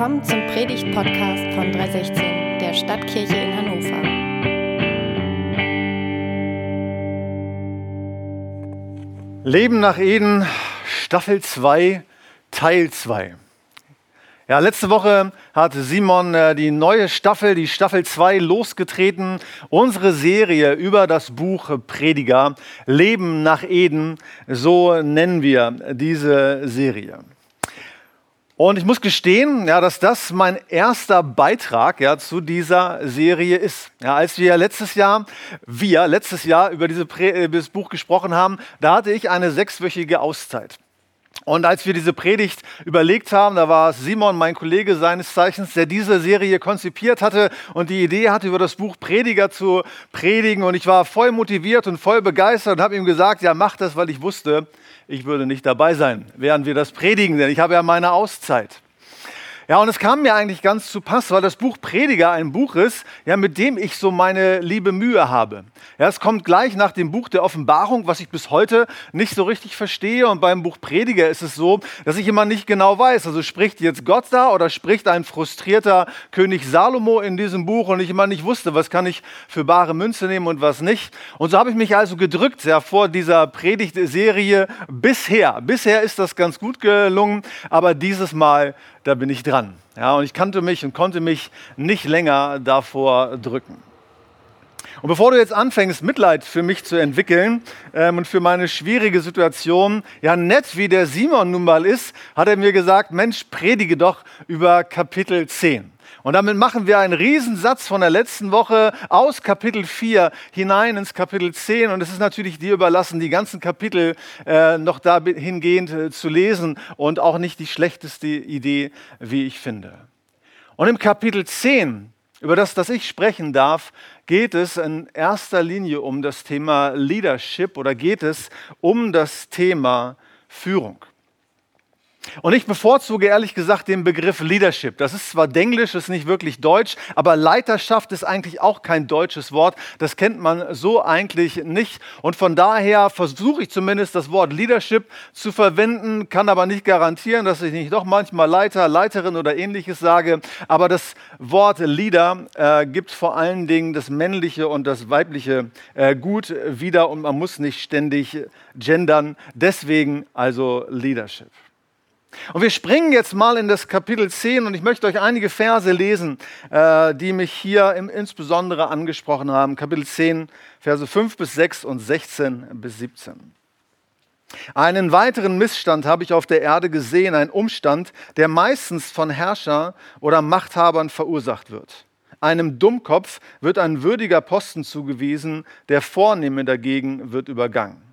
Willkommen zum Predigt-Podcast von 316, der Stadtkirche in Hannover. Leben nach Eden, Staffel 2, Teil 2. Ja, letzte Woche hat Simon äh, die neue Staffel, die Staffel 2, losgetreten. Unsere Serie über das Buch Prediger, Leben nach Eden, so nennen wir diese Serie. Und ich muss gestehen, ja, dass das mein erster Beitrag ja, zu dieser Serie ist. Ja, als wir letztes Jahr, wir letztes Jahr über, diese Prä äh, dieses Buch gesprochen haben, da hatte ich eine sechswöchige Auszeit. Und als wir diese Predigt überlegt haben, da war Simon, mein Kollege seines Zeichens, der diese Serie konzipiert hatte und die Idee hatte, über das Buch Prediger zu predigen. Und ich war voll motiviert und voll begeistert und habe ihm gesagt, ja, mach das, weil ich wusste, ich würde nicht dabei sein, während wir das predigen, denn ich habe ja meine Auszeit. Ja, und es kam mir eigentlich ganz zu Pass, weil das Buch Prediger ein Buch ist, ja, mit dem ich so meine liebe Mühe habe. Ja, es kommt gleich nach dem Buch der Offenbarung, was ich bis heute nicht so richtig verstehe. Und beim Buch Prediger ist es so, dass ich immer nicht genau weiß, also spricht jetzt Gott da oder spricht ein frustrierter König Salomo in diesem Buch und ich immer nicht wusste, was kann ich für bare Münze nehmen und was nicht. Und so habe ich mich also gedrückt ja, vor dieser Predigtserie bisher. Bisher ist das ganz gut gelungen, aber dieses Mal da bin ich dran. Ja, und ich kannte mich und konnte mich nicht länger davor drücken. Und bevor du jetzt anfängst, Mitleid für mich zu entwickeln ähm, und für meine schwierige Situation, ja nett wie der Simon nun mal ist, hat er mir gesagt, Mensch, predige doch über Kapitel 10. Und damit machen wir einen Riesensatz von der letzten Woche aus Kapitel 4 hinein ins Kapitel 10. Und es ist natürlich dir überlassen, die ganzen Kapitel äh, noch dahingehend äh, zu lesen und auch nicht die schlechteste Idee, wie ich finde. Und im Kapitel 10, über das, das ich sprechen darf, geht es in erster Linie um das Thema Leadership oder geht es um das Thema Führung. Und ich bevorzuge ehrlich gesagt den Begriff Leadership. Das ist zwar Denglisch, ist nicht wirklich Deutsch, aber Leiterschaft ist eigentlich auch kein deutsches Wort. Das kennt man so eigentlich nicht. Und von daher versuche ich zumindest das Wort Leadership zu verwenden, kann aber nicht garantieren, dass ich nicht doch manchmal Leiter, Leiterin oder ähnliches sage. Aber das Wort Leader äh, gibt vor allen Dingen das männliche und das weibliche äh, gut wieder und man muss nicht ständig gendern. Deswegen also Leadership. Und wir springen jetzt mal in das Kapitel 10 und ich möchte euch einige Verse lesen, äh, die mich hier insbesondere angesprochen haben. Kapitel 10, Verse 5 bis 6 und 16 bis 17. Einen weiteren Missstand habe ich auf der Erde gesehen, ein Umstand, der meistens von Herrscher oder Machthabern verursacht wird. Einem Dummkopf wird ein würdiger Posten zugewiesen, der Vornehme dagegen wird übergangen.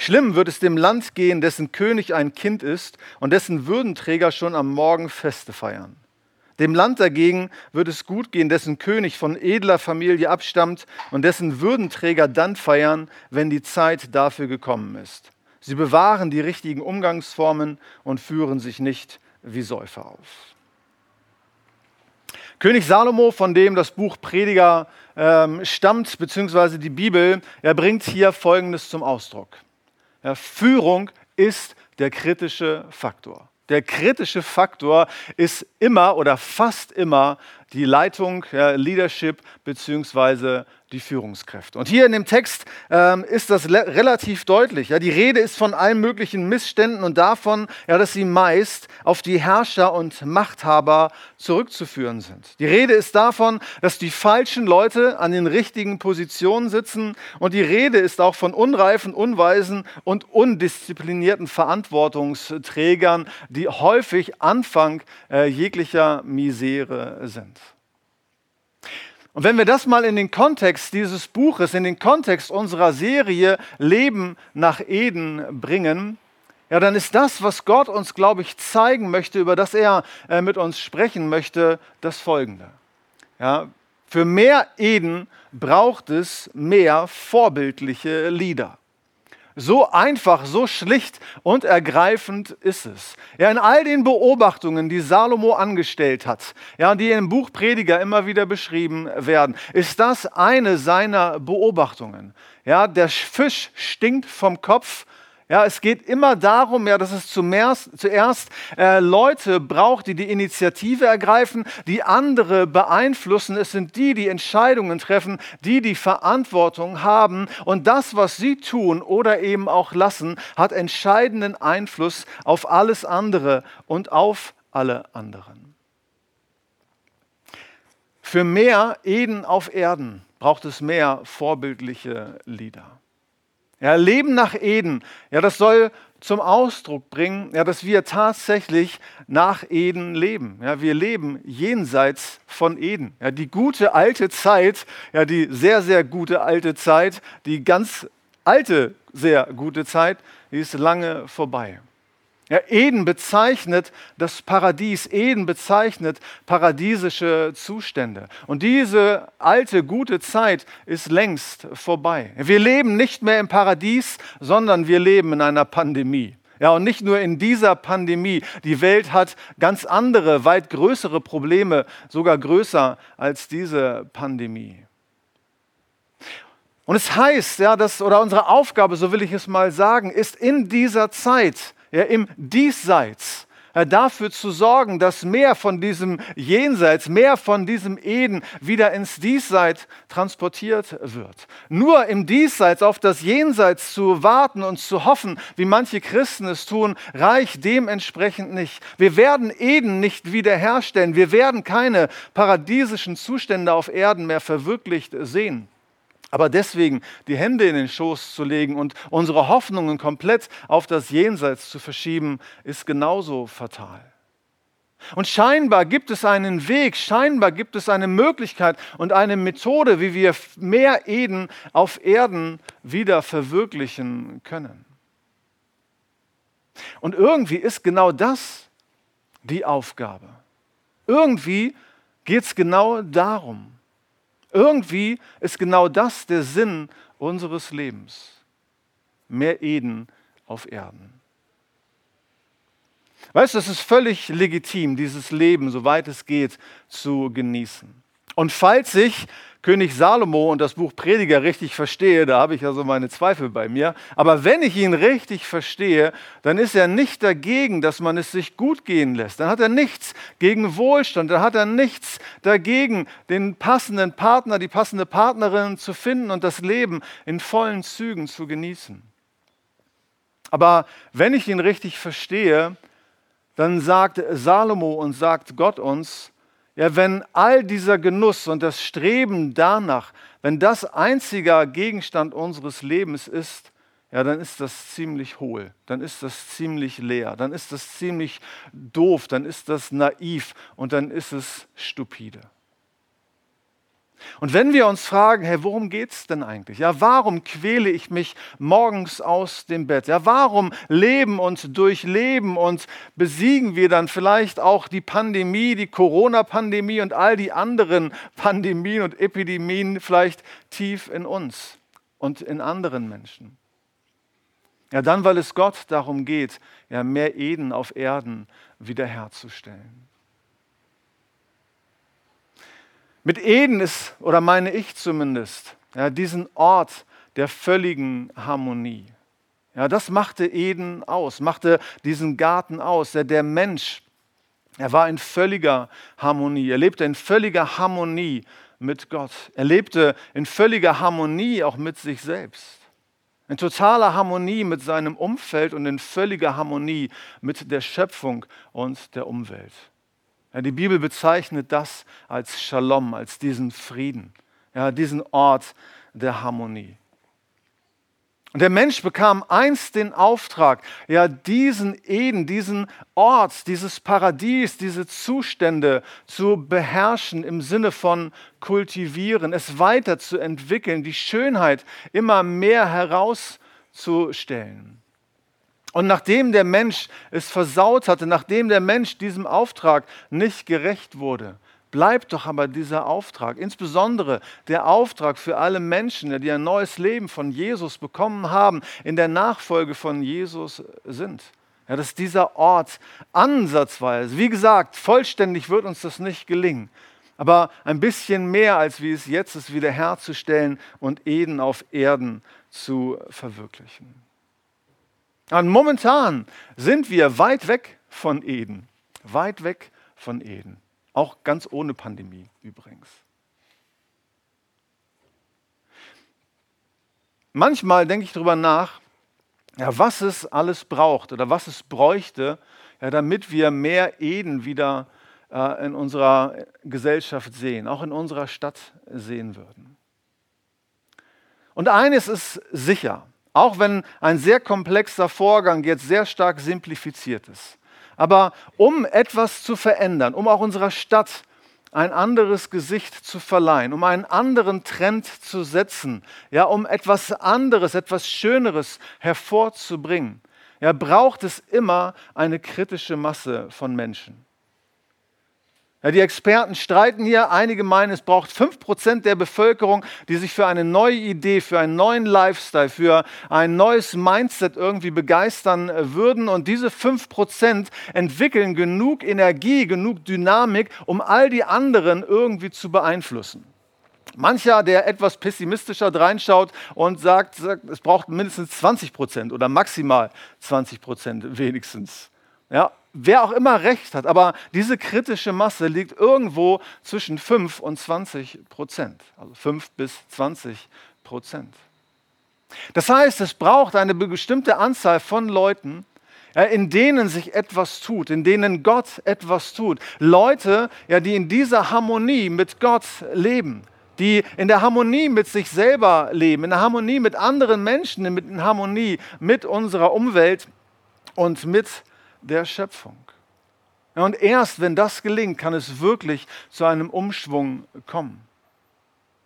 Schlimm wird es dem Land gehen, dessen König ein Kind ist und dessen Würdenträger schon am Morgen Feste feiern. Dem Land dagegen wird es gut gehen, dessen König von edler Familie abstammt und dessen Würdenträger dann feiern, wenn die Zeit dafür gekommen ist. Sie bewahren die richtigen Umgangsformen und führen sich nicht wie Säufer auf. König Salomo, von dem das Buch Prediger ähm, stammt, beziehungsweise die Bibel, er bringt hier Folgendes zum Ausdruck. Ja, Führung ist der kritische Faktor. Der kritische Faktor ist immer oder fast immer die Leitung, ja, Leadership beziehungsweise die Führungskräfte. Und hier in dem Text ähm, ist das relativ deutlich. Ja, die Rede ist von allen möglichen Missständen und davon, ja, dass sie meist auf die Herrscher und Machthaber zurückzuführen sind. Die Rede ist davon, dass die falschen Leute an den richtigen Positionen sitzen und die Rede ist auch von unreifen, unweisen und undisziplinierten Verantwortungsträgern, die häufig Anfang äh, jeglicher Misere sind. Und wenn wir das mal in den Kontext dieses Buches, in den Kontext unserer Serie Leben nach Eden bringen, ja, dann ist das, was Gott uns, glaube ich, zeigen möchte, über das er äh, mit uns sprechen möchte, das Folgende. Ja, für mehr Eden braucht es mehr vorbildliche Lieder. So einfach, so schlicht und ergreifend ist es. Ja, in all den Beobachtungen, die Salomo angestellt hat, ja, die im Buch Prediger immer wieder beschrieben werden, ist das eine seiner Beobachtungen. Ja, der Fisch stinkt vom Kopf, Ja, es geht immer darum, ja, dass es zuerst, äh, Leute braucht, die die Initiative ergreifen, die andere beeinflussen. Es sind die, die Entscheidungen treffen, die die Verantwortung haben. Und das, was sie tun oder eben auch lassen, hat entscheidenden Einfluss auf alles andere und auf alle anderen. Für mehr Eden auf Erden braucht es mehr vorbildliche Lieder. Ja, Leben nach Eden, ja, das soll zum Ausdruck bringen, ja, dass wir tatsächlich nach Eden leben. Ja, wir leben jenseits von Eden. Ja, die gute alte Zeit, ja, die sehr, sehr gute alte Zeit, die ganz alte, sehr gute Zeit, die ist lange vorbei. Ja, Eden bezeichnet das Paradies, Eden bezeichnet paradiesische Zustände. Und diese alte, gute Zeit ist längst vorbei. Wir leben nicht mehr im Paradies, sondern wir leben in einer Pandemie. Ja, und nicht nur in dieser Pandemie. Die Welt hat ganz andere, weit größere Probleme, sogar größer als diese Pandemie. Und es heißt, ja, dass, oder unsere Aufgabe, so will ich es mal sagen, ist in dieser Zeit, ja, im Diesseits ja, dafür zu sorgen, dass mehr von diesem Jenseits, mehr von diesem Eden wieder ins Diesseits transportiert wird. Nur im Diesseits auf das Jenseits zu warten und zu hoffen, wie manche Christen es tun, reicht dementsprechend nicht. Wir werden Eden nicht wiederherstellen. Wir werden keine paradiesischen Zustände auf Erden mehr verwirklicht sehen. Aber deswegen die Hände in den Schoß zu legen und unsere Hoffnungen komplett auf das Jenseits zu verschieben, ist genauso fatal. Und scheinbar gibt es einen Weg, scheinbar gibt es eine Möglichkeit und eine Methode, wie wir mehr Eden auf Erden wieder verwirklichen können. Und irgendwie ist genau das die Aufgabe. Irgendwie geht es genau darum. Irgendwie ist genau das der Sinn unseres Lebens. Mehr Eden auf Erden. Weißt du, es ist völlig legitim, dieses Leben, soweit es geht, zu genießen. Und falls sich König Salomo und das Buch Prediger richtig verstehe, da habe ich ja so meine Zweifel bei mir, aber wenn ich ihn richtig verstehe, dann ist er nicht dagegen, dass man es sich gut gehen lässt. Dann hat er nichts gegen Wohlstand, dann hat er nichts dagegen, den passenden Partner, die passende Partnerin zu finden und das Leben in vollen Zügen zu genießen. Aber wenn ich ihn richtig verstehe, dann sagt Salomo und sagt Gott uns, ja, wenn all dieser Genuss und das Streben danach, wenn das einziger Gegenstand unseres Lebens ist, ja, dann ist das ziemlich hohl, dann ist das ziemlich leer, dann ist das ziemlich doof, dann ist das naiv und dann ist es stupide. Und wenn wir uns fragen, hey, worum geht es denn eigentlich? Ja, warum quäle ich mich morgens aus dem Bett? Ja, warum leben und durchleben und besiegen wir dann vielleicht auch die Pandemie, die Corona-Pandemie und all die anderen Pandemien und Epidemien vielleicht tief in uns und in anderen Menschen? Ja, dann, weil es Gott darum geht, ja, mehr Eden auf Erden wiederherzustellen. Mit Eden ist, oder meine ich zumindest, ja, diesen Ort der völligen Harmonie. Ja, das machte Eden aus, machte diesen Garten aus. Der, der Mensch, er war in völliger Harmonie. Er lebte in völliger Harmonie mit Gott. Er lebte in völliger Harmonie auch mit sich selbst. In totaler Harmonie mit seinem Umfeld und in völliger Harmonie mit der Schöpfung und der Umwelt. Ja, die Bibel bezeichnet das als Shalom, als diesen Frieden, ja, diesen Ort der Harmonie. Und der Mensch bekam einst den Auftrag, ja, diesen Eden, diesen Ort, dieses Paradies, diese Zustände zu beherrschen im Sinne von kultivieren, es weiterzuentwickeln, die Schönheit immer mehr herauszustellen. Und nachdem der Mensch es versaut hatte, nachdem der Mensch diesem Auftrag nicht gerecht wurde, bleibt doch aber dieser Auftrag, insbesondere der Auftrag für alle Menschen, die ein neues Leben von Jesus bekommen haben, in der Nachfolge von Jesus sind. Ja, dass dieser Ort ansatzweise, wie gesagt, vollständig wird uns das nicht gelingen, aber ein bisschen mehr als wie es jetzt ist, wiederherzustellen und Eden auf Erden zu verwirklichen. Und momentan sind wir weit weg von Eden. Weit weg von Eden. Auch ganz ohne Pandemie übrigens. Manchmal denke ich darüber nach, ja, was es alles braucht oder was es bräuchte, ja, damit wir mehr Eden wieder äh, in unserer Gesellschaft sehen, auch in unserer Stadt sehen würden. Und eines ist sicher, auch wenn ein sehr komplexer Vorgang jetzt sehr stark simplifiziert ist. Aber um etwas zu verändern, um auch unserer Stadt ein anderes Gesicht zu verleihen, um einen anderen Trend zu setzen, ja, um etwas anderes, etwas Schöneres hervorzubringen, ja, braucht es immer eine kritische Masse von Menschen. Ja, die Experten streiten hier. Einige meinen, es braucht 5% der Bevölkerung, die sich für eine neue Idee, für einen neuen Lifestyle, für ein neues Mindset irgendwie begeistern äh, würden. Und diese 5% entwickeln genug Energie, genug Dynamik, um all die anderen irgendwie zu beeinflussen. Mancher, der etwas pessimistischer reinschaut und sagt, sagt, es braucht mindestens 20% oder maximal 20% wenigstens. Ja, wer auch immer recht hat, aber diese kritische Masse liegt irgendwo zwischen 5 und 20 Prozent, also 5 bis 20 Prozent. Das heißt, es braucht eine bestimmte Anzahl von Leuten, in denen sich etwas tut, in denen Gott etwas tut. Leute, ja, die in dieser Harmonie mit Gott leben, die in der Harmonie mit sich selber leben, in der Harmonie mit anderen Menschen, in Harmonie mit unserer Umwelt und mit der Schöpfung. Und erst wenn das gelingt, kann es wirklich zu einem Umschwung kommen.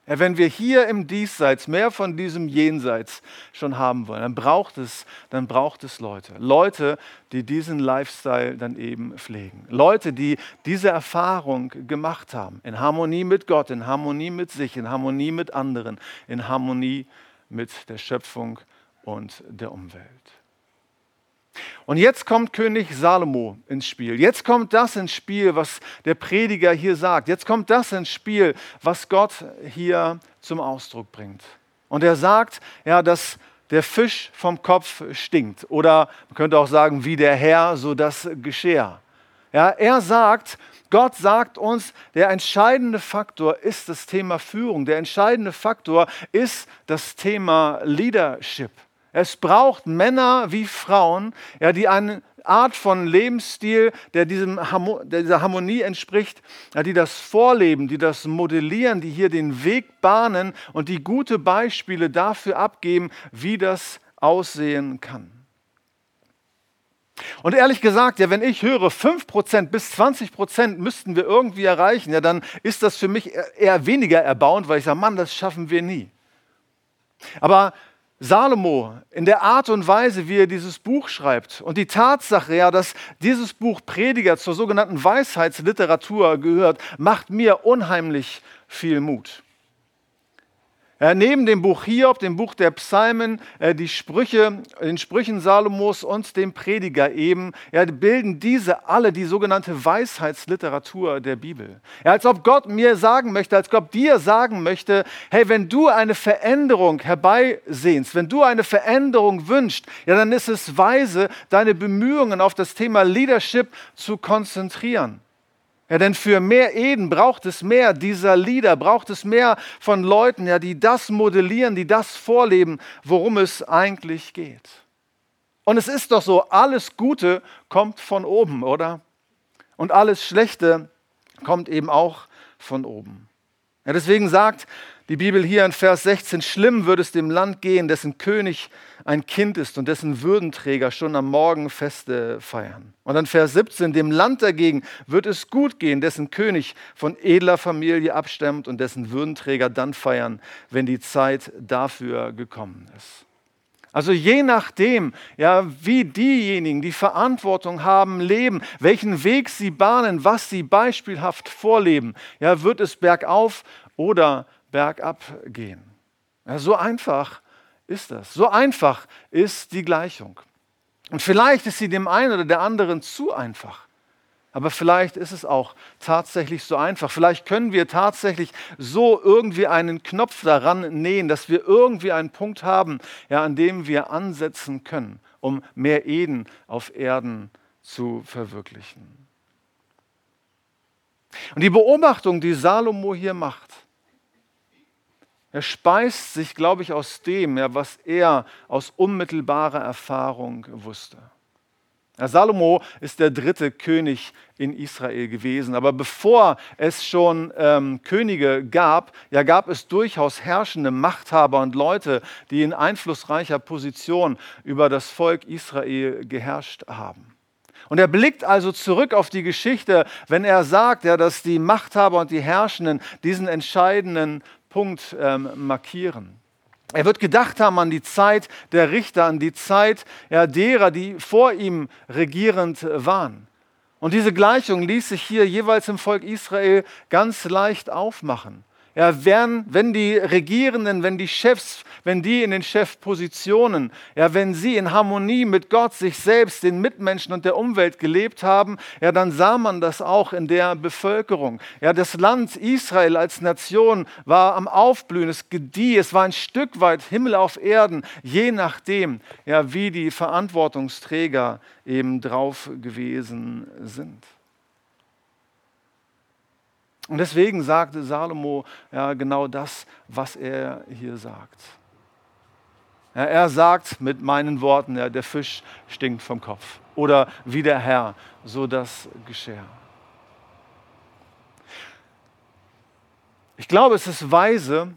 Wenn wir hier im Diesseits mehr von diesem Jenseits schon haben wollen, dann braucht es, dann braucht es Leute. Leute, die diesen Lifestyle dann eben pflegen. Leute, die diese Erfahrung gemacht haben. In Harmonie mit Gott, in Harmonie mit sich, in Harmonie mit anderen, in Harmonie mit der Schöpfung und der Umwelt. Und jetzt kommt König Salomo ins Spiel. Jetzt kommt das ins Spiel, was der Prediger hier sagt. Jetzt kommt das ins Spiel, was Gott hier zum Ausdruck bringt. Und er sagt, ja, dass der Fisch vom Kopf stinkt. Oder man könnte auch sagen, wie der Herr, so das Geschirr. Ja, er sagt, Gott sagt uns, der entscheidende Faktor ist das Thema Führung. Der entscheidende Faktor ist das Thema Leadership. Es braucht Männer wie Frauen, ja, die eine Art von Lebensstil, der, diesem, der dieser Harmonie entspricht, ja, die das vorleben, die das modellieren, die hier den Weg bahnen und die gute Beispiele dafür abgeben, wie das aussehen kann. Und ehrlich gesagt, ja, wenn ich höre, 5% bis 20% müssten wir irgendwie erreichen, ja, dann ist das für mich eher weniger erbauend, weil ich sage, Mann, das schaffen wir nie. Aber Salomo in der Art und Weise, wie er dieses Buch schreibt und die Tatsache, ja, dass dieses Buch Prediger zur sogenannten Weisheitsliteratur gehört, macht mir unheimlich viel Mut. Ja, neben dem Buch Hiob, dem Buch der Psalmen, äh, die Sprüche, den Sprüchen Salomos und dem Prediger eben, bilden diese alle die sogenannte Weisheitsliteratur der Bibel. Als ob Gott mir sagen möchte, als Gott dir sagen möchte, hey, wenn du eine Veränderung herbeisehnst, wenn du eine Veränderung wünschst, ja, dann ist es weise, deine Bemühungen auf das Thema Leadership zu konzentrieren. Ja, denn für mehr Eden braucht es mehr dieser Lieder, braucht es mehr von Leuten, ja, die das modellieren, die das vorleben, worum es eigentlich geht. Und es ist doch so, alles Gute kommt von oben, oder? Und alles Schlechte kommt eben auch von oben. Ja, deswegen sagt die Bibel hier in Vers 16, schlimm würde es dem Land gehen, dessen König ein Kind ist und dessen Würdenträger schon am Morgen Feste feiern. Und dann Vers 17, dem Land dagegen wird es gut gehen, dessen König von edler Familie abstammt und dessen Würdenträger dann feiern, wenn die Zeit dafür gekommen ist. Also je nachdem, ja, wie diejenigen, die Verantwortung haben, leben, welchen Weg sie bahnen, was sie beispielhaft vorleben, ja, wird es bergauf oder bergab gehen. Ja, so einfach ist das. So einfach ist die Gleichung. Und vielleicht ist sie dem einen oder der anderen zu einfach. Aber vielleicht ist es auch tatsächlich so einfach. Vielleicht können wir tatsächlich so irgendwie einen Knopf daran nähen, dass wir irgendwie einen Punkt haben, ja, an dem wir ansetzen können, um mehr Eden auf Erden zu verwirklichen. Und die Beobachtung, die Salomo hier macht, er speist sich, glaube ich, aus dem, ja, was er aus unmittelbarer Erfahrung wusste. Salomo ist der dritte König in Israel gewesen. Aber bevor es schon ähm, Könige gab, ja, gab es durchaus herrschende Machthaber und Leute, die in einflussreicher Position über das Volk Israel geherrscht haben. Und er blickt also zurück auf die Geschichte, wenn er sagt, ja, dass die Machthaber und die Herrschenden diesen entscheidenden Punkt ähm, markieren. Er wird gedacht haben an die Zeit der Richter, an die Zeit ja, derer, die vor ihm regierend waren. Und diese Gleichung ließ sich hier jeweils im Volk Israel ganz leicht aufmachen. Ja, wenn, wenn die Regierenden, wenn die Chefs, wenn die in den Chefpositionen, ja, wenn sie in Harmonie mit Gott, sich selbst, den Mitmenschen und der Umwelt gelebt haben, ja, dann sah man das auch in der Bevölkerung. Ja, das Land Israel als Nation war am Aufblühen, es gedieh, es war ein Stück weit Himmel auf Erden, je nachdem, ja, wie die Verantwortungsträger eben drauf gewesen sind. Und deswegen sagte Salomo ja, genau das, was er hier sagt. Ja, er sagt mit meinen Worten, ja, der Fisch stinkt vom Kopf. Oder wie der Herr, so das Geschirr. Ich glaube, es ist weise,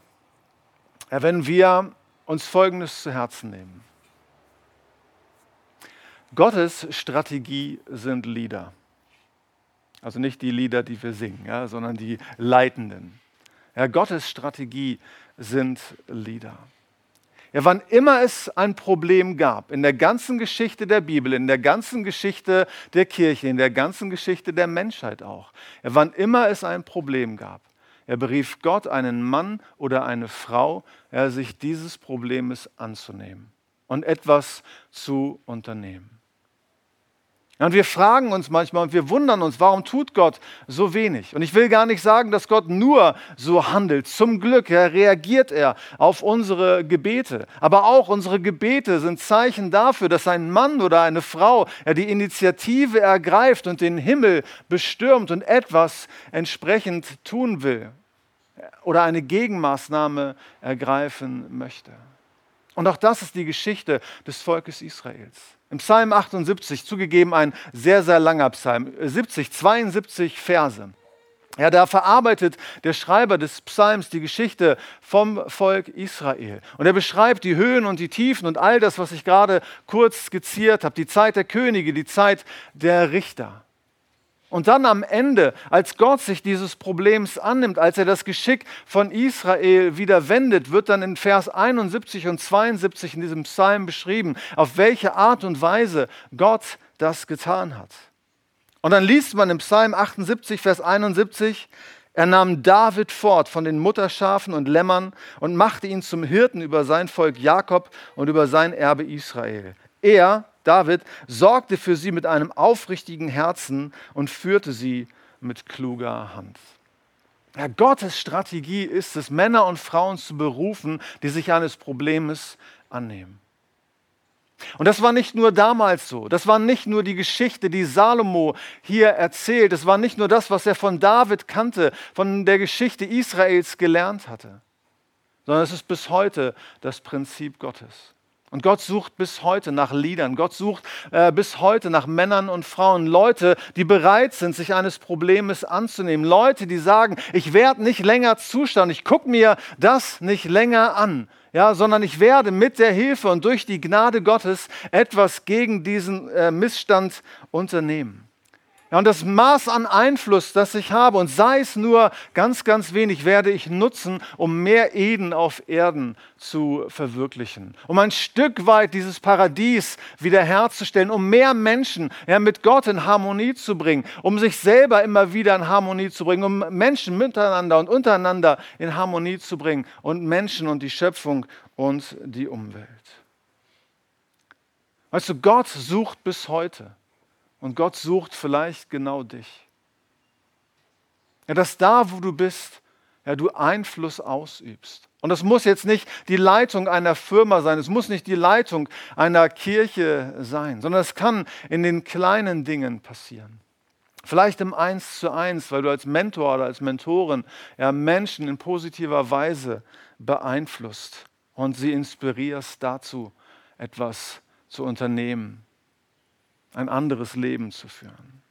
wenn wir uns Folgendes zu Herzen nehmen. Gottes Strategie sind Lieder. Also nicht die Lieder, die wir singen, ja, sondern die leitenden. Ja, Gottes Strategie sind Lieder. Ja, wann immer es ein Problem gab, in der ganzen Geschichte der Bibel, in der ganzen Geschichte der Kirche, in der ganzen Geschichte der Menschheit auch, ja, wann immer es ein Problem gab, er berief Gott einen Mann oder eine Frau, ja, sich dieses Problems anzunehmen und etwas zu unternehmen. Und wir fragen uns manchmal und wir wundern uns, warum tut Gott so wenig? Und ich will gar nicht sagen, dass Gott nur so handelt. Zum Glück ja, reagiert er auf unsere Gebete. Aber auch unsere Gebete sind Zeichen dafür, dass ein Mann oder eine Frau ja, die Initiative ergreift und den Himmel bestürmt und etwas entsprechend tun will oder eine Gegenmaßnahme ergreifen möchte. Und auch das ist die Geschichte des Volkes Israels. Im Psalm 78, zugegeben ein sehr, sehr langer Psalm, 70, 72 Verse. Ja, da verarbeitet der Schreiber des Psalms die Geschichte vom Volk Israel. Und er beschreibt die Höhen und die Tiefen und all das, was ich gerade kurz skizziert habe. Die Zeit der Könige, die Zeit der Richter. Und dann am Ende, als Gott sich dieses Problems annimmt, als er das Geschick von Israel wieder wendet, wird dann in Vers 71 und 72 in diesem Psalm beschrieben, auf welche Art und Weise Gott das getan hat. Und dann liest man im Psalm 78, Vers 71, er nahm David fort von den Mutterschafen und Lämmern und machte ihn zum Hirten über sein Volk Jakob und über sein Erbe Israel. Er, David sorgte für sie mit einem aufrichtigen Herzen und führte sie mit kluger Hand. Ja, Gottes Strategie ist es, Männer und Frauen zu berufen, die sich eines Problems annehmen. Und das war nicht nur damals so, das war nicht nur die Geschichte, die Salomo hier erzählt, das war nicht nur das, was er von David kannte, von der Geschichte Israels gelernt hatte, sondern es ist bis heute das Prinzip Gottes. Und Gott sucht bis heute nach Liedern. Gott sucht äh, bis heute nach Männern und Frauen. Leute, die bereit sind, sich eines Problems anzunehmen. Leute, die sagen, ich werde nicht länger Zustand, ich gucke mir das nicht länger an. Ja, sondern ich werde mit der Hilfe und durch die Gnade Gottes etwas gegen diesen äh, Missstand unternehmen. Ja, und das Maß an Einfluss, das ich habe, und sei es nur ganz, ganz wenig, werde ich nutzen, um mehr Eden auf Erden zu verwirklichen. Um ein Stück weit dieses Paradies wiederherzustellen, um mehr Menschen ja, mit Gott in Harmonie zu bringen, um sich selber immer wieder in Harmonie zu bringen, um Menschen miteinander und untereinander in Harmonie zu bringen und Menschen und die Schöpfung und die Umwelt. Weißt du, Gott sucht bis heute und Gott sucht vielleicht genau dich. Ja, dass da, wo du bist, ja, du Einfluss ausübst. Und es muss jetzt nicht die Leitung einer Firma sein, es muss nicht die Leitung einer Kirche sein, sondern es kann in den kleinen Dingen passieren. Vielleicht im Eins zu eins, weil du als Mentor oder als Mentorin ja, Menschen in positiver Weise beeinflusst und sie inspirierst dazu, etwas zu unternehmen, ein anderes Leben zu führen.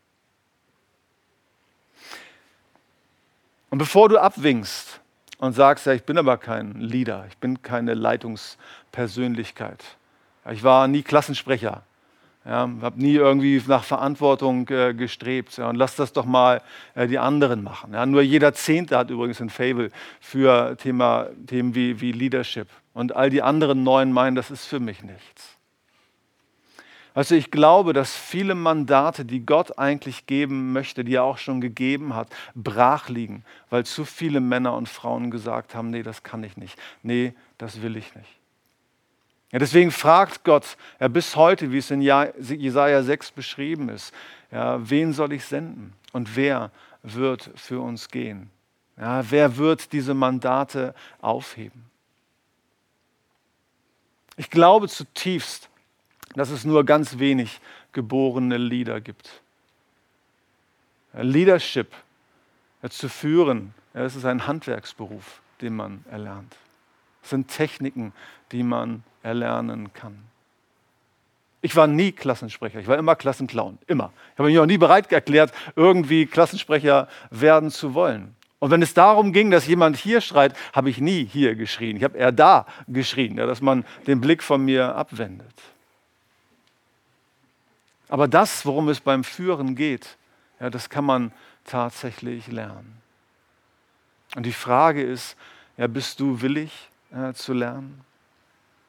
Und bevor du abwinkst und sagst, ja, ich bin aber kein Leader, ich bin keine Leitungspersönlichkeit, ich war nie Klassensprecher, ja, habe nie irgendwie nach Verantwortung äh, gestrebt. Ja, und lass das doch mal äh, die anderen machen. Ja, nur jeder Zehnte hat übrigens ein Fable für Thema, Themen wie, wie Leadership. Und all die anderen Neuen meinen, das ist für mich nichts. Also ich glaube, dass viele Mandate, die Gott eigentlich geben möchte, die er auch schon gegeben hat, brach liegen, weil zu viele Männer und Frauen gesagt haben, nee, das kann ich nicht, nee, das will ich nicht. Ja, deswegen fragt Gott ja, bis heute, wie es in Jesaja 6 beschrieben ist, ja, wen soll ich senden und wer wird für uns gehen? Ja, wer wird diese Mandate aufheben? Ich glaube zutiefst, dass es nur ganz wenig geborene Leader gibt. Leadership zu führen, das ist ein Handwerksberuf, den man erlernt. Das sind Techniken, die man erlernen kann. Ich war nie Klassensprecher, ich war immer Klassenclown, immer. Ich habe mich auch nie bereit erklärt, irgendwie Klassensprecher werden zu wollen. Und wenn es darum ging, dass jemand hier schreit, habe ich nie hier geschrien. Ich habe eher da geschrien, dass man den Blick von mir abwendet. Aber das, worum es beim Führen geht, ja, das kann man tatsächlich lernen. Und die Frage ist, ja, bist du willig äh, zu lernen?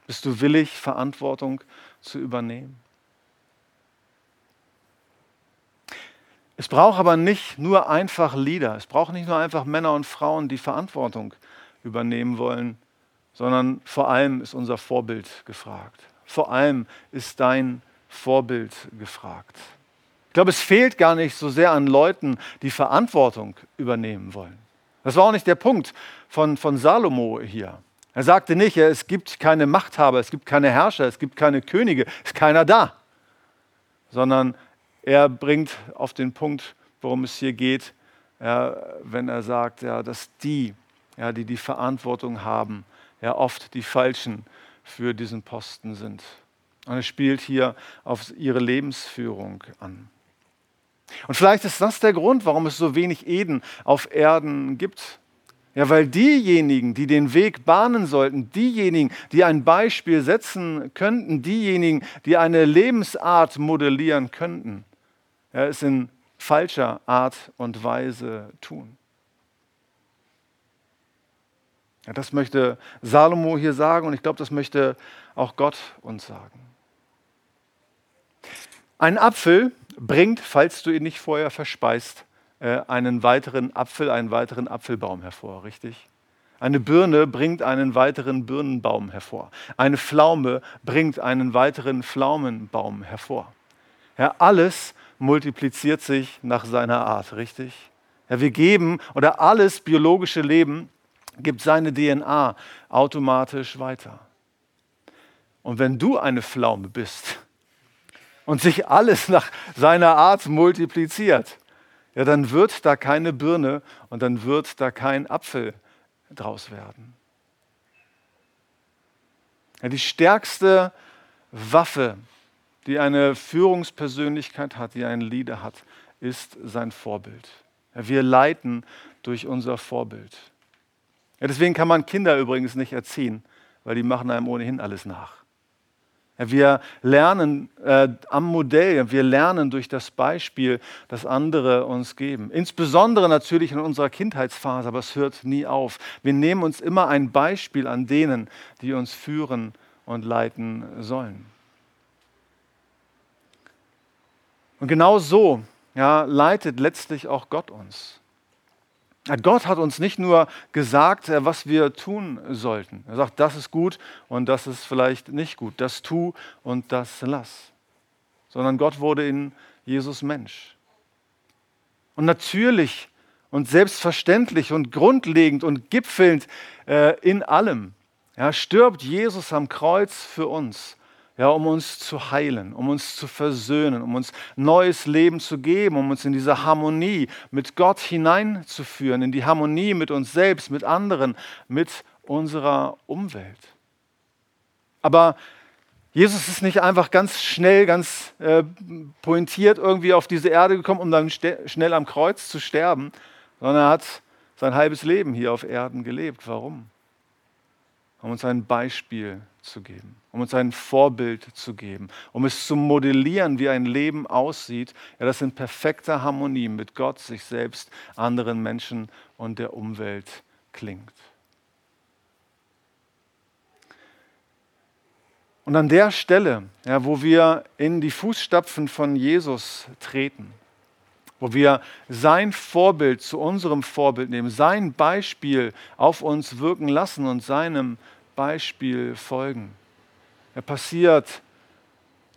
Bist du willig, Verantwortung zu übernehmen? Es braucht aber nicht nur einfach Lieder, es braucht nicht nur einfach Männer und Frauen, die Verantwortung übernehmen wollen, sondern vor allem ist unser Vorbild gefragt. Vor allem ist dein Vorbild gefragt. Ich glaube, es fehlt gar nicht so sehr an Leuten, die Verantwortung übernehmen wollen. Das war auch nicht der Punkt von, von Salomo hier. Er sagte nicht, es gibt keine Machthaber, es gibt keine Herrscher, es gibt keine Könige, es ist keiner da, sondern er bringt auf den Punkt, worum es hier geht, wenn er sagt, dass die, die die Verantwortung haben, ja, oft die Falschen für diesen Posten sind. Und er spielt hier auf ihre Lebensführung an. Und vielleicht ist das der Grund, warum es so wenig Eden auf Erden gibt. Ja, weil diejenigen, die den Weg bahnen sollten, diejenigen, die ein Beispiel setzen könnten, diejenigen, die eine Lebensart modellieren könnten, ja, es in falscher Art und Weise tun. Ja, das möchte Salomo hier sagen und ich glaube, das möchte auch Gott uns sagen. Ein Apfel bringt, falls du ihn nicht vorher verspeist, äh, einen weiteren Apfel, einen weiteren Apfelbaum hervor, richtig? Eine Birne bringt einen weiteren Birnenbaum hervor. Eine Pflaume bringt einen weiteren Pflaumenbaum hervor. Ja, alles multipliziert sich nach seiner Art, richtig? Ja, wir geben, oder alles biologische Leben gibt seine DNA automatisch weiter. Und wenn du eine Pflaume bist und sich alles nach seiner Art multipliziert, ja, dann wird da keine Birne und dann wird da kein Apfel draus werden. Ja, die stärkste Waffe, die eine Führungspersönlichkeit hat, die einen Leader hat, ist sein Vorbild. Ja, wir leiten durch unser Vorbild. Ja, deswegen kann man Kinder übrigens nicht erziehen, weil die machen einem ohnehin alles nach. Wir lernen äh, am Modell, wir lernen durch das Beispiel, das andere uns geben. Insbesondere natürlich in unserer Kindheitsphase, aber es hört nie auf. Wir nehmen uns immer ein Beispiel an denen, die uns führen und leiten sollen. Und genau so ja, leitet letztlich auch Gott uns. Gott hat uns nicht nur gesagt, äh, was wir tun sollten. Er sagt, das ist gut und das ist vielleicht nicht gut. Das tu und das lass. Sondern Gott wurde in Jesus Mensch. Und natürlich, und selbstverständlich und grundlegend und gipfelnd äh, in allem. Ja, stirbt Jesus am Kreuz für uns, ja, um uns zu heilen, um uns zu versöhnen, um uns neues Leben zu geben, um uns in diese Harmonie mit Gott hineinzuführen, in die Harmonie mit uns selbst, mit anderen, mit unserer Umwelt. Aber Jesus ist nicht einfach ganz schnell, ganz äh, pointiert irgendwie auf diese Erde gekommen, um dann schnell am Kreuz zu sterben, sondern er hat sein halbes Leben hier auf Erden gelebt. Warum? Um uns ein Beispiel zu geben, um uns ein Vorbild zu geben, um es zu modellieren, wie ein Leben aussieht, ja, das in perfekter Harmonie mit Gott, sich selbst, anderen Menschen und der Umwelt klingt. Und an der Stelle, ja, wo wir in die Fußstapfen von Jesus treten, wo wir sein Vorbild zu unserem Vorbild nehmen, sein Beispiel auf uns wirken lassen und seinem Beispiel folgen. Er passiert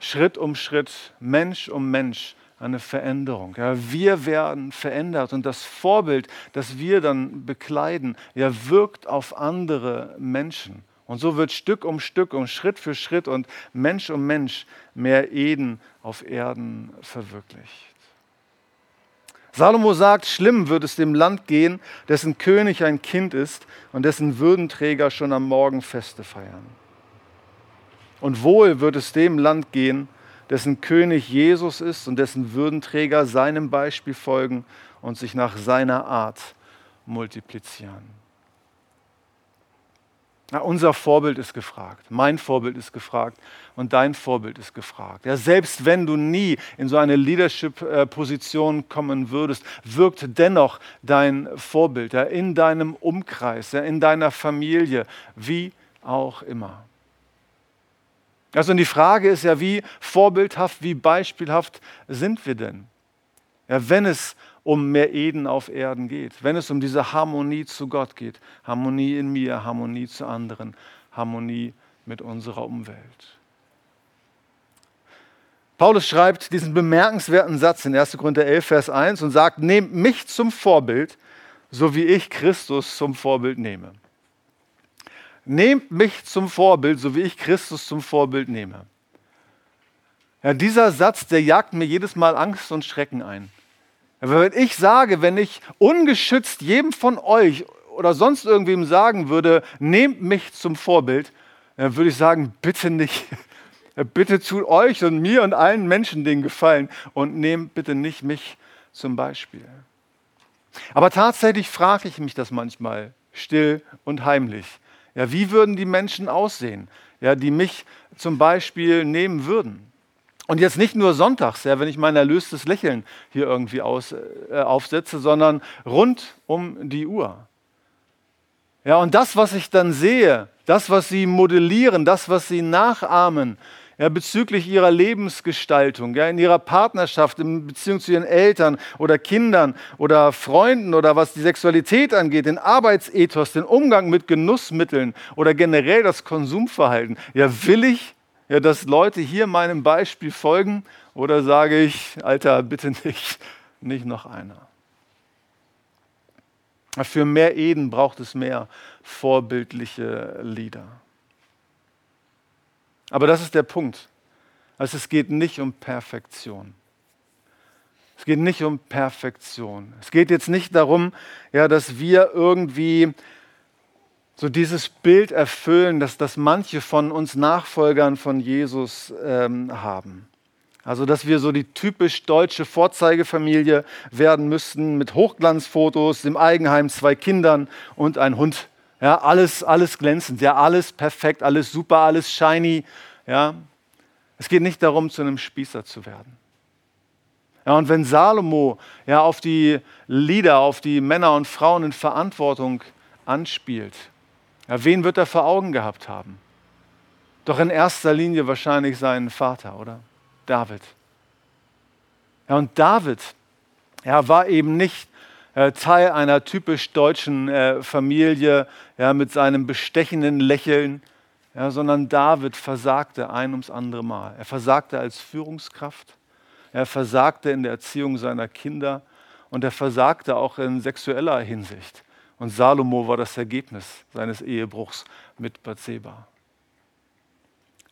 Schritt um Schritt, Mensch um Mensch eine Veränderung. Ja, wir werden verändert und das Vorbild, das wir dann bekleiden, ja, wirkt auf andere Menschen. Und so wird Stück um Stück und Schritt für Schritt und Mensch um Mensch mehr Eden auf Erden verwirklicht. Salomo sagt, schlimm wird es dem Land gehen, dessen König ein Kind ist und dessen Würdenträger schon am Morgen Feste feiern. Und wohl wird es dem Land gehen, dessen König Jesus ist und dessen Würdenträger seinem Beispiel folgen und sich nach seiner Art multiplizieren. Ja, unser Vorbild ist gefragt, mein Vorbild ist gefragt und dein Vorbild ist gefragt. Ja, selbst wenn du nie in so eine Leadership-Position kommen würdest, wirkt dennoch dein Vorbild ja, in deinem Umkreis, ja, in deiner Familie, wie auch immer. Also die Frage ist ja, wie vorbildhaft, wie beispielhaft sind wir denn? Ja, wenn es um mehr Eden auf Erden geht, wenn es um diese Harmonie zu Gott geht, Harmonie in mir, Harmonie zu anderen, Harmonie mit unserer Umwelt. Paulus schreibt diesen bemerkenswerten Satz in 1. Korinther 11, Vers 1 und sagt, nehmt mich zum Vorbild, so wie ich Christus zum Vorbild nehme. Nehmt mich zum Vorbild, so wie ich Christus zum Vorbild nehme. Ja, dieser Satz, der jagt mir jedes Mal Angst und Schrecken ein. Wenn ich sage, wenn ich ungeschützt jedem von euch oder sonst irgendwem sagen würde, nehmt mich zum Vorbild, dann würde ich sagen, bitte nicht. Bitte tut euch und mir und allen Menschen den Gefallen und nehmt bitte nicht mich zum Beispiel. Aber tatsächlich frage ich mich das manchmal still und heimlich. Ja, wie würden die Menschen aussehen, ja, die mich zum Beispiel nehmen würden? Und jetzt nicht nur sonntags, ja, wenn ich mein erlöstes Lächeln hier irgendwie aus, äh, aufsetze, sondern rund um die Uhr. Ja, und das, was ich dann sehe, das, was sie modellieren, das, was sie nachahmen, ja, bezüglich ihrer Lebensgestaltung, ja, in ihrer Partnerschaft, in Beziehung zu ihren Eltern oder Kindern oder Freunden oder was die Sexualität angeht, den Arbeitsethos, den Umgang mit Genussmitteln oder generell das Konsumverhalten. Ja, will ich ja, dass Leute hier meinem Beispiel folgen oder sage ich, Alter, bitte nicht, nicht noch einer. Für mehr Eden braucht es mehr vorbildliche Lieder. Aber das ist der Punkt. Also es geht nicht um Perfektion. Es geht nicht um Perfektion. Es geht jetzt nicht darum, ja, dass wir irgendwie so dieses Bild erfüllen, dass das manche von uns Nachfolgern von Jesus ähm, haben. Also, dass wir so die typisch deutsche Vorzeigefamilie werden müssten mit Hochglanzfotos, im Eigenheim zwei Kindern und ein Hund. Ja, alles, alles glänzend, ja, alles perfekt, alles super, alles shiny. Ja. Es geht nicht darum, zu einem Spießer zu werden. Ja, und wenn Salomo ja, auf die Lieder, auf die Männer und Frauen in Verantwortung anspielt, ja, wen wird er vor Augen gehabt haben? Doch in erster Linie wahrscheinlich seinen Vater, oder? David. Ja, und David ja, war eben nicht äh, Teil einer typisch deutschen äh, Familie ja, mit seinem bestechenden Lächeln, ja, sondern David versagte ein ums andere Mal. Er versagte als Führungskraft, er versagte in der Erziehung seiner Kinder und er versagte auch in sexueller Hinsicht. Und Salomo war das Ergebnis seines Ehebruchs mit Bathseba.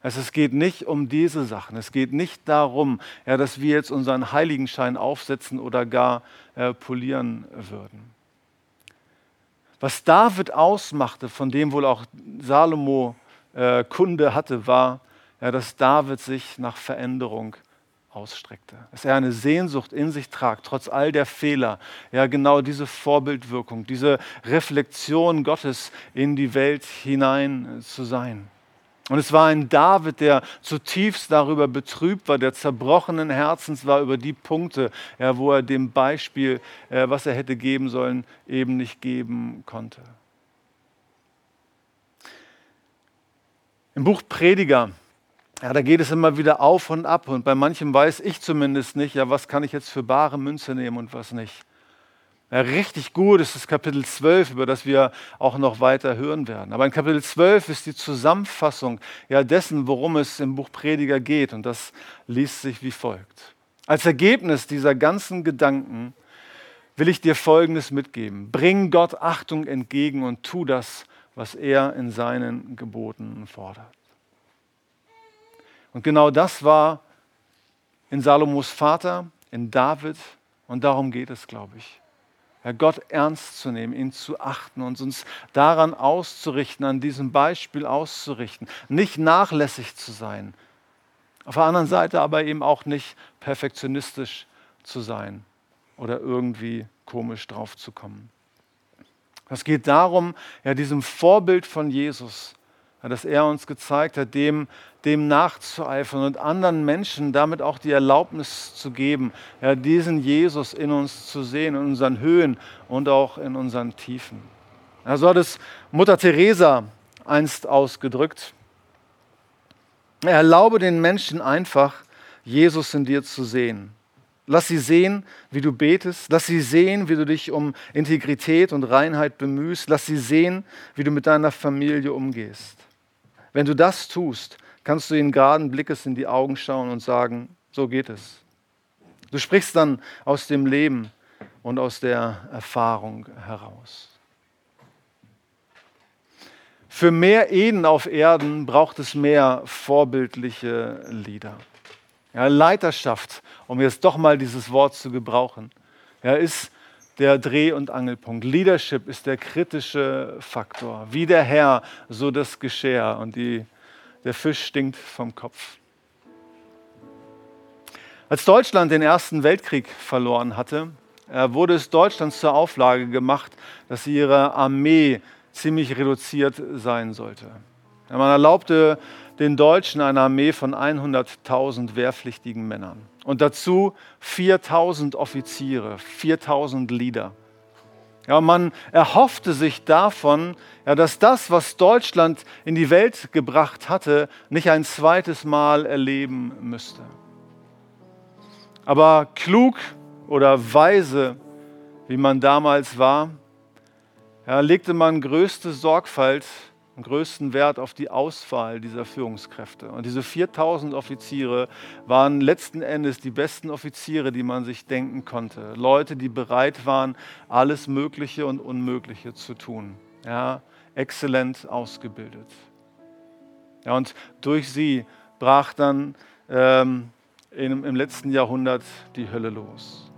Also es geht nicht um diese Sachen. Es geht nicht darum, ja, dass wir jetzt unseren Heiligenschein aufsetzen oder gar äh, polieren würden. Was David ausmachte, von dem wohl auch Salomo äh, Kunde hatte, war, ja, dass David sich nach Veränderung ausstreckte. Dass er eine Sehnsucht in sich tragt, trotz all der Fehler. Ja, genau diese Vorbildwirkung, diese Reflexion Gottes in die Welt hinein zu sein. Und es war ein David, der zutiefst darüber betrübt war, der zerbrochenen Herzens war über die Punkte, ja, wo er dem Beispiel, äh, was er hätte geben sollen, eben nicht geben konnte. Im Buch Prediger, ja, da geht es immer wieder auf und ab und bei manchem weiß ich zumindest nicht, ja, was kann ich jetzt für bare Münze nehmen und was nicht. Ja, richtig gut ist das Kapitel 12, über das wir auch noch weiter hören werden. Aber in Kapitel 12 ist die Zusammenfassung ja, dessen, worum es im Buch Prediger geht. Und das liest sich wie folgt. Als Ergebnis dieser ganzen Gedanken will ich dir Folgendes mitgeben. Bring Gott Achtung entgegen und tu das, was er in seinen Geboten fordert. Und genau das war in Salomos Vater, in David. Und darum geht es, glaube ich. Gott ernst zu nehmen, ihn zu achten und uns daran auszurichten, an diesem Beispiel auszurichten, nicht nachlässig zu sein. Auf der anderen Seite aber eben auch nicht perfektionistisch zu sein oder irgendwie komisch drauf zu kommen. Es geht darum, ja, diesem Vorbild von Jesus dass er uns gezeigt hat, dem, dem nachzueifern und anderen Menschen damit auch die Erlaubnis zu geben, ja, diesen Jesus in uns zu sehen, in unseren Höhen und auch in unseren Tiefen. Ja, so hat es Mutter Teresa einst ausgedrückt. Erlaube den Menschen einfach, Jesus in dir zu sehen. Lass sie sehen, wie du betest. Lass sie sehen, wie du dich um Integrität und Reinheit bemühst. Lass sie sehen, wie du mit deiner Familie umgehst. Wenn du das tust, kannst du ihnen geraden Blickes in die Augen schauen und sagen, so geht es. Du sprichst dann aus dem Leben und aus der Erfahrung heraus. Für mehr Ehen auf Erden braucht es mehr vorbildliche Lieder. Ja, Leiterschaft, um jetzt doch mal dieses Wort zu gebrauchen, ja, ist der Dreh- und Angelpunkt. Leadership ist der kritische Faktor. Wie der Herr, so das Geschirr. Und die, der Fisch stinkt vom Kopf. Als Deutschland den Ersten Weltkrieg verloren hatte, äh, wurde es Deutschland zur Auflage gemacht, dass ihre Armee ziemlich reduziert sein sollte. Man erlaubte den Deutschen eine Armee von 100.000 wehrpflichtigen Männern. Und dazu 4000 Offiziere, 4000 Lieder. Ja, man erhoffte sich davon, ja, dass das, was Deutschland in die Welt gebracht hatte, nicht ein zweites Mal erleben müsste. Aber klug oder weise, wie man damals war, ja, legte man größte Sorgfalt und größten Wert auf die Auswahl dieser Führungskräfte. Und diese 4000 Offiziere waren letzten Endes die besten Offiziere, die man sich denken konnte. Leute, die bereit waren, alles Mögliche und Unmögliche zu tun. Ja, exzellent ausgebildet. Ja, und durch sie brach dann ähm, in, im letzten Jahrhundert die Hölle los.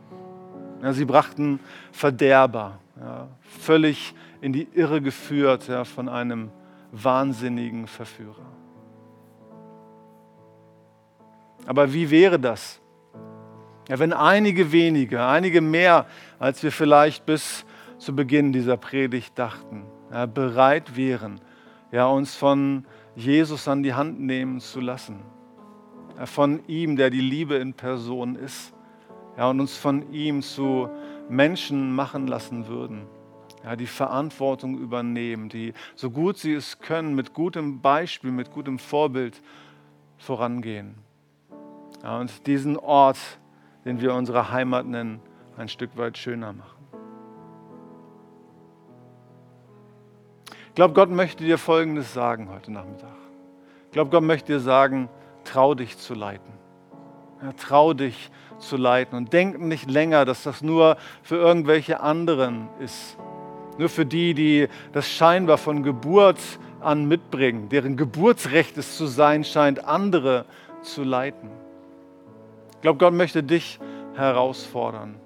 Ja, sie brachten Verderber, ja, völlig in die Irre geführt ja, von einem wahnsinnigen Verführer. Aber wie wäre das, ja, wenn einige wenige, einige mehr, als wir vielleicht bis zu Beginn dieser Predigt dachten, ja, bereit wären, ja, uns von Jesus an die Hand nehmen zu lassen, ja, von ihm, der die Liebe in Person ist, ja, und uns von ihm zu Menschen machen lassen würden ja, die Verantwortung übernehmen, die so gut sie es können, mit gutem Beispiel, mit gutem Vorbild vorangehen. Ja, und diesen Ort, den wir unsere Heimat nennen, ein Stück weit schöner machen. Ich glaube, Gott möchte dir Folgendes sagen heute Nachmittag. Ich glaube, Gott möchte dir sagen, trau dich zu leiten. Ja, trau dich zu leiten und denk nicht länger, dass das nur für irgendwelche anderen ist. Nur für die, die das scheinbar von Geburt an mitbringen, deren Geburtsrecht es zu sein scheint, andere zu leiten. Ich glaube, Gott möchte dich herausfordern.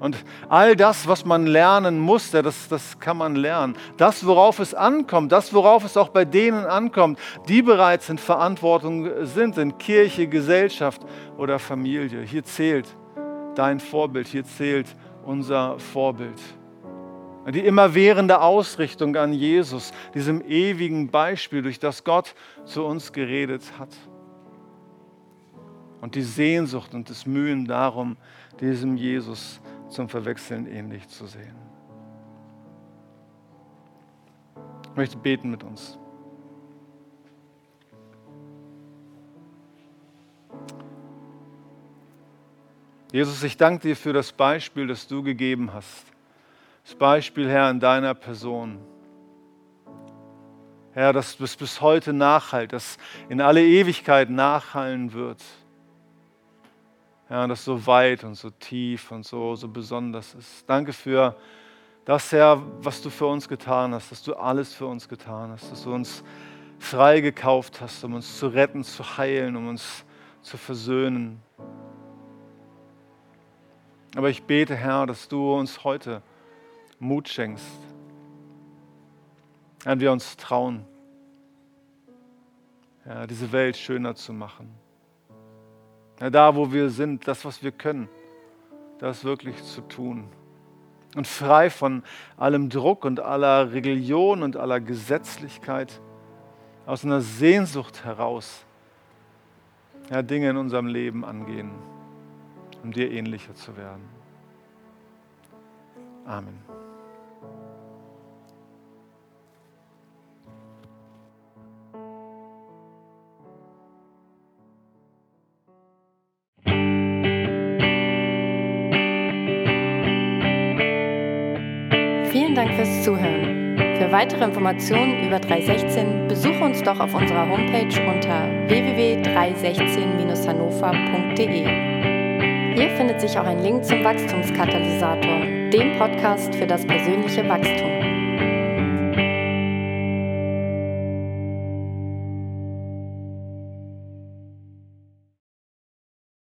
Und all das, was man lernen muss, das, das kann man lernen. Das, worauf es ankommt, das, worauf es auch bei denen ankommt, die bereits in Verantwortung sind, in Kirche, Gesellschaft oder Familie. Hier zählt dein Vorbild, hier zählt unser Vorbild. Die immerwährende Ausrichtung an Jesus, diesem ewigen Beispiel, durch das Gott zu uns geredet hat. Und die Sehnsucht und das Mühen darum, diesem Jesus zum Verwechseln ähnlich zu sehen. Ich möchte beten mit uns. Jesus, ich danke dir für das Beispiel, das du gegeben hast. Das Beispiel, Herr, in deiner Person. Herr, dass es bis heute nachhalt, dass in alle Ewigkeit nachhallen wird. Ja, das so weit und so tief und so, so besonders ist. Danke für das, Herr, was du für uns getan hast, dass du alles für uns getan hast, dass du uns frei gekauft hast, um uns zu retten, zu heilen, um uns zu versöhnen. Aber ich bete, Herr, dass du uns heute Mut schenkst, wenn wir uns trauen, ja, diese Welt schöner zu machen. Ja, da, wo wir sind, das, was wir können, das wirklich zu tun. Und frei von allem Druck und aller Religion und aller Gesetzlichkeit, aus einer Sehnsucht heraus, ja, Dinge in unserem Leben angehen, um dir ähnlicher zu werden. Amen. Zuhören. Für weitere Informationen über 316 besuche uns doch auf unserer Homepage unter www.316-hannover.de. Hier findet sich auch ein Link zum Wachstumskatalysator, dem Podcast für das persönliche Wachstum.